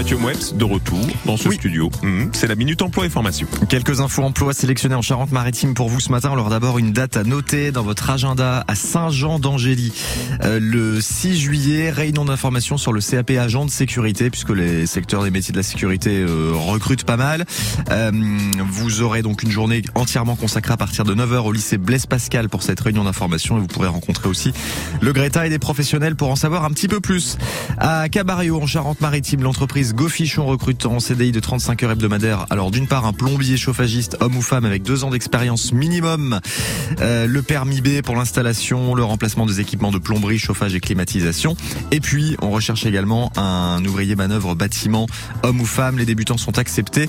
Mathieu Moueps de retour dans ce studio. Mhm. C'est la Minute Emploi et Formation. Quelques infos emploi sélectionnées en Charente-Maritime pour vous ce matin. Alors d'abord une date à noter dans votre agenda à Saint-Jean d'Angély. Euh, le 6 juillet, réunion d'information sur le CAP agent de sécurité puisque les secteurs des métiers de la sécurité euh, recrutent pas mal. Euh, vous aurez donc une journée entièrement consacrée à partir de 9h au lycée Blaise Pascal pour cette réunion d'information et vous pourrez rencontrer aussi le Greta et des professionnels pour en savoir un petit peu plus. À Cabario en Charente-Maritime, l'entreprise Gofichon recrute en CDI de 35 heures hebdomadaires. Alors d'une part un plombier chauffagiste homme ou femme avec deux ans d'expérience minimum, euh, le permis B pour l'installation, le remplacement des équipements de plomberie, chauffage et climatisation. Et puis on recherche également un ouvrier manœuvre bâtiment homme ou femme. Les débutants sont acceptés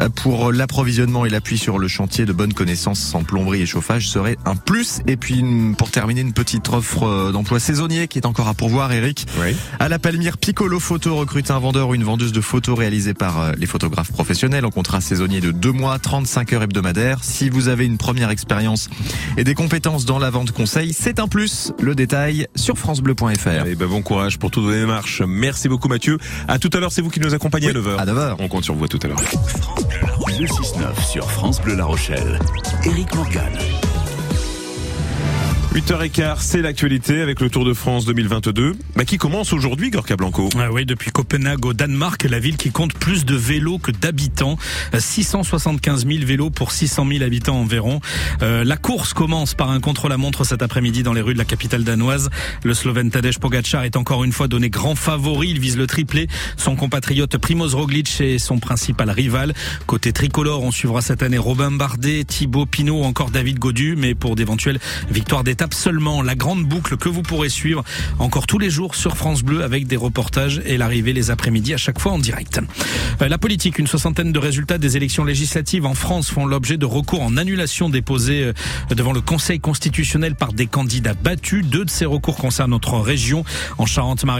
euh, pour l'approvisionnement et l'appui sur le chantier de bonnes connaissances en plomberie et chauffage serait un plus. Et puis pour terminer une petite offre euh, d'emploi saisonnier qui est encore à pourvoir, Eric. Oui. À la Palmyre, Piccolo Photo recrute un vendeur ou une vendeuse de photos réalisées par euh, les photographes professionnels en contrat saisonnier de 2 mois, 35 heures hebdomadaires. Si vous avez une première expérience et des compétences dans la vente conseil, c'est un plus. Le détail sur francebleu.fr. Allez, ben bon courage pour toutes vos démarches. Merci beaucoup Mathieu. À tout à l'heure, c'est vous qui nous accompagnez à 9h. À 9h. On compte sur vous à tout à l'heure. 6-9 sur France Bleu La Rochelle. Éric Morgan. 8h15, c'est l'actualité avec le Tour de France 2022, bah, qui commence aujourd'hui, Gorka Blanco? Ah oui, depuis Copenhague au Danemark, la ville qui compte plus de vélos que d'habitants. 675 000 vélos pour 600 000 habitants environ. Euh, la course commence par un contre-la-montre cet après-midi dans les rues de la capitale danoise. Le Slovène Tadej Pogacar est encore une fois donné grand favori. Il vise le triplé. Son compatriote Primoz Roglic est son principal rival. Côté tricolore, on suivra cette année Robin Bardet, Thibaut Pinot encore David Godu, mais pour d'éventuelles victoires d'étape seulement. La grande boucle que vous pourrez suivre encore tous les jours sur France Bleu avec des reportages et l'arrivée les après-midi à chaque fois en direct. Euh, La politique, une soixantaine de résultats des élections législatives en France font l'objet de recours en annulation déposés euh, devant le Conseil constitutionnel par des candidats battus. Deux de ces recours concernent notre région en Charente-Maritime.